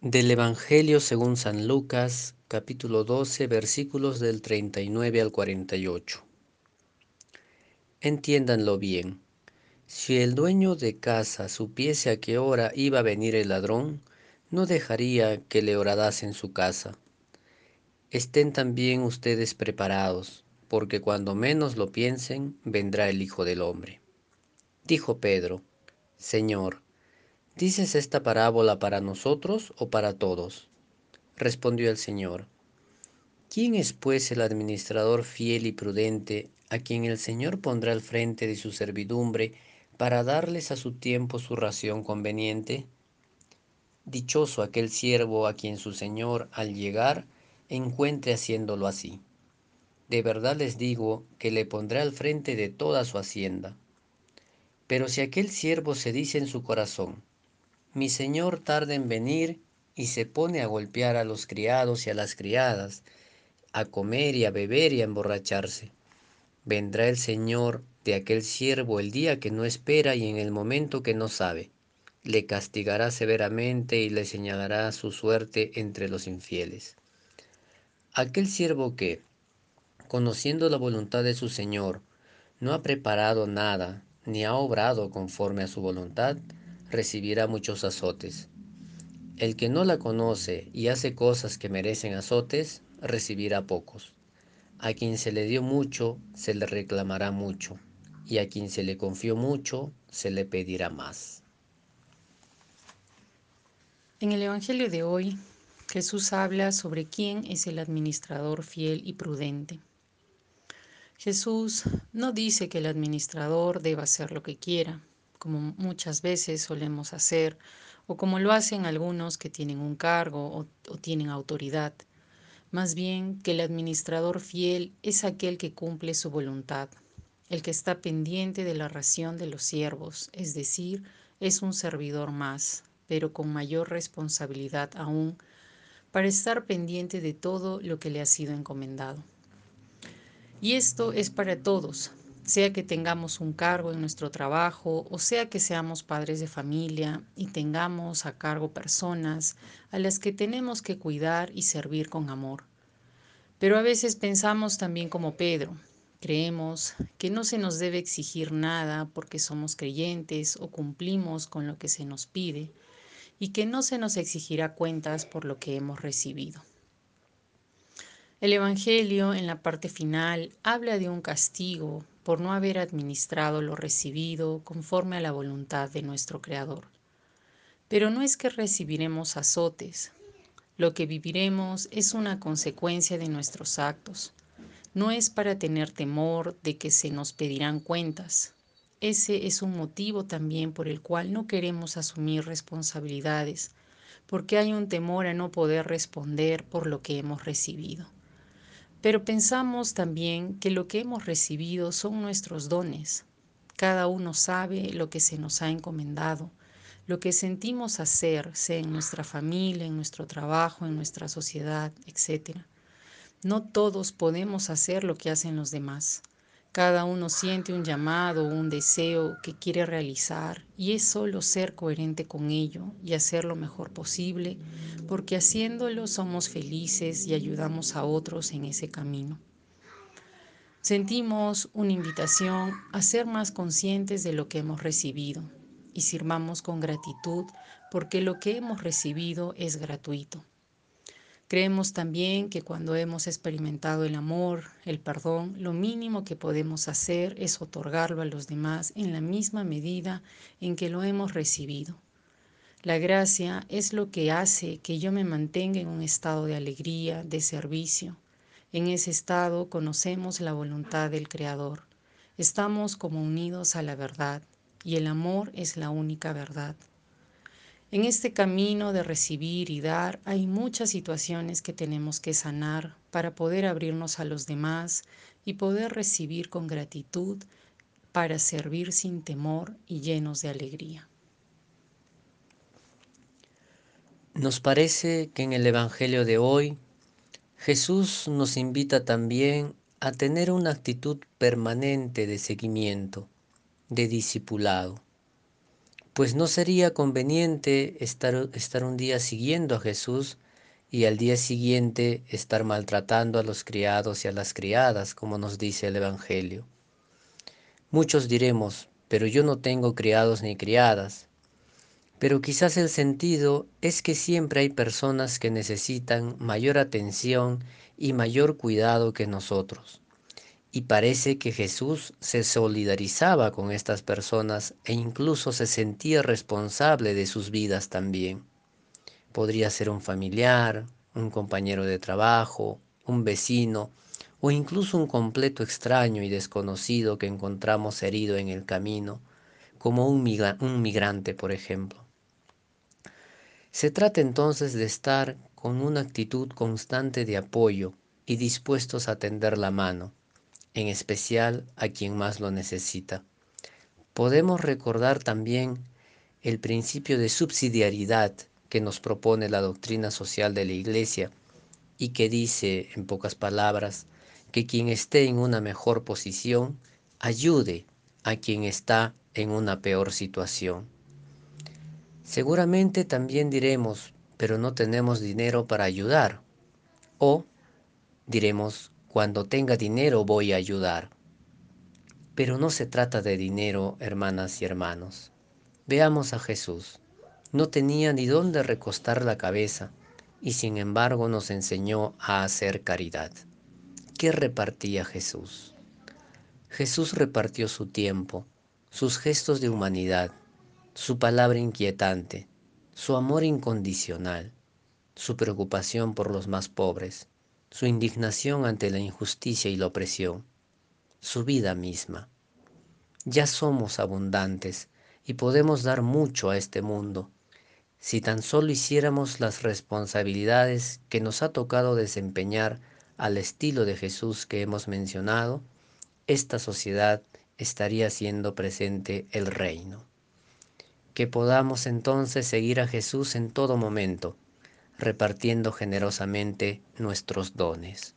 Del Evangelio según San Lucas, capítulo 12, versículos del 39 al 48. Entiéndanlo bien. Si el dueño de casa supiese a qué hora iba a venir el ladrón, no dejaría que le horadasen su casa. Estén también ustedes preparados, porque cuando menos lo piensen, vendrá el Hijo del Hombre. Dijo Pedro, Señor, ¿Dices esta parábola para nosotros o para todos? Respondió el Señor. ¿Quién es pues el administrador fiel y prudente a quien el Señor pondrá al frente de su servidumbre para darles a su tiempo su ración conveniente? Dichoso aquel siervo a quien su Señor al llegar encuentre haciéndolo así. De verdad les digo que le pondrá al frente de toda su hacienda. Pero si aquel siervo se dice en su corazón, mi señor tarda en venir y se pone a golpear a los criados y a las criadas, a comer y a beber y a emborracharse. Vendrá el Señor de aquel siervo el día que no espera y en el momento que no sabe. Le castigará severamente y le señalará su suerte entre los infieles. Aquel siervo que, conociendo la voluntad de su Señor, no ha preparado nada, ni ha obrado conforme a su voluntad, recibirá muchos azotes. El que no la conoce y hace cosas que merecen azotes, recibirá pocos. A quien se le dio mucho, se le reclamará mucho, y a quien se le confió mucho, se le pedirá más. En el Evangelio de hoy, Jesús habla sobre quién es el administrador fiel y prudente. Jesús no dice que el administrador deba hacer lo que quiera, como muchas veces solemos hacer, o como lo hacen algunos que tienen un cargo o, tienen autoridad. Más bien que el administrador fiel es aquel que cumple su voluntad, el que está pendiente de la ración de los siervos, es decir, es un servidor más, pero con mayor responsabilidad aún, para estar pendiente de todo lo que le ha sido encomendado. Y esto es para todos, sea que tengamos un cargo en nuestro trabajo o sea que seamos padres de familia y tengamos a cargo personas a las que tenemos que cuidar y servir con amor. Pero a veces pensamos también como Pedro, creemos que no se nos debe exigir nada porque somos creyentes o cumplimos con lo que se nos pide y que no se nos exigirá cuentas por lo que hemos recibido. El Evangelio en la parte final habla de un castigo por no haber administrado lo recibido conforme a la voluntad de nuestro Creador. Pero no es que recibiremos azotes, lo que viviremos es una consecuencia de nuestros actos. No es para tener temor de que se nos pedirán cuentas. Ese es un motivo también por el cual no queremos asumir responsabilidades, porque hay un temor a no poder responder por lo que hemos recibido. Pero pensamos también que lo que hemos recibido son nuestros dones. Cada uno sabe lo que se nos ha encomendado, lo que sentimos hacer, sea en nuestra familia, en nuestro trabajo, en nuestra sociedad, etc. No todos podemos hacer lo que hacen los demás. Cada uno siente un llamado, un deseo que quiere realizar y es solo ser coherente con ello y hacer lo mejor posible, porque haciéndolo somos felices y ayudamos a otros en ese camino. Sentimos una invitación a ser más conscientes de lo que hemos recibido y sirvamos con gratitud porque lo que hemos recibido es gratuito. Creemos también que cuando hemos experimentado el amor, el perdón, lo mínimo que podemos hacer es otorgarlo a los demás en la misma medida en que lo hemos recibido. La gracia es lo que hace que yo me mantenga en un estado de alegría, de servicio. En ese estado conocemos la voluntad del Creador. Estamos como unidos a la verdad y el amor es la única verdad. En este camino de recibir y dar hay muchas situaciones que tenemos que sanar para poder abrirnos a los demás y poder recibir con gratitud para servir sin temor y llenos de alegría. Nos parece que en el Evangelio de hoy Jesús nos invita también a tener una actitud permanente de seguimiento, de discipulado Pues no sería conveniente estar, estar un día siguiendo a Jesús y al día siguiente estar maltratando a los criados y a las criadas, como nos dice el Evangelio. Muchos diremos, pero yo no tengo criados ni criadas. Pero quizás el sentido es que siempre hay personas que necesitan mayor atención y mayor cuidado que nosotros. Y parece que Jesús se solidarizaba con estas personas e incluso se sentía responsable de sus vidas también. Podría ser un familiar, un compañero de trabajo, un vecino, o incluso un completo extraño y desconocido que encontramos herido en el camino, como un, migrante, por ejemplo. Se trata entonces de estar con una actitud constante de apoyo y dispuestos a tender la mano, en especial a quien más lo necesita. Podemos recordar también el principio de subsidiariedad que nos propone la doctrina social de la Iglesia y que dice, en pocas palabras, que quien esté en una mejor posición ayude a quien está en una peor situación. Seguramente también diremos, pero no tenemos dinero para ayudar. O diremos, cuando tenga dinero voy a ayudar. Pero no se trata de dinero, hermanas y hermanos. Veamos a Jesús. No tenía ni dónde recostar la cabeza y sin embargo nos enseñó a hacer caridad. ¿Qué repartía Jesús? Jesús repartió su tiempo, sus gestos de humanidad, su palabra inquietante, su amor incondicional, su preocupación por los más pobres, su indignación ante la injusticia y la opresión, su vida misma. Ya somos abundantes y podemos dar mucho a este mundo si tan solo hiciéramos las responsabilidades que nos ha tocado desempeñar al estilo de Jesús que hemos mencionado, esta sociedad estaría haciendo presente el reino. Que podamos entonces seguir a Jesús en todo momento, repartiendo generosamente nuestros dones.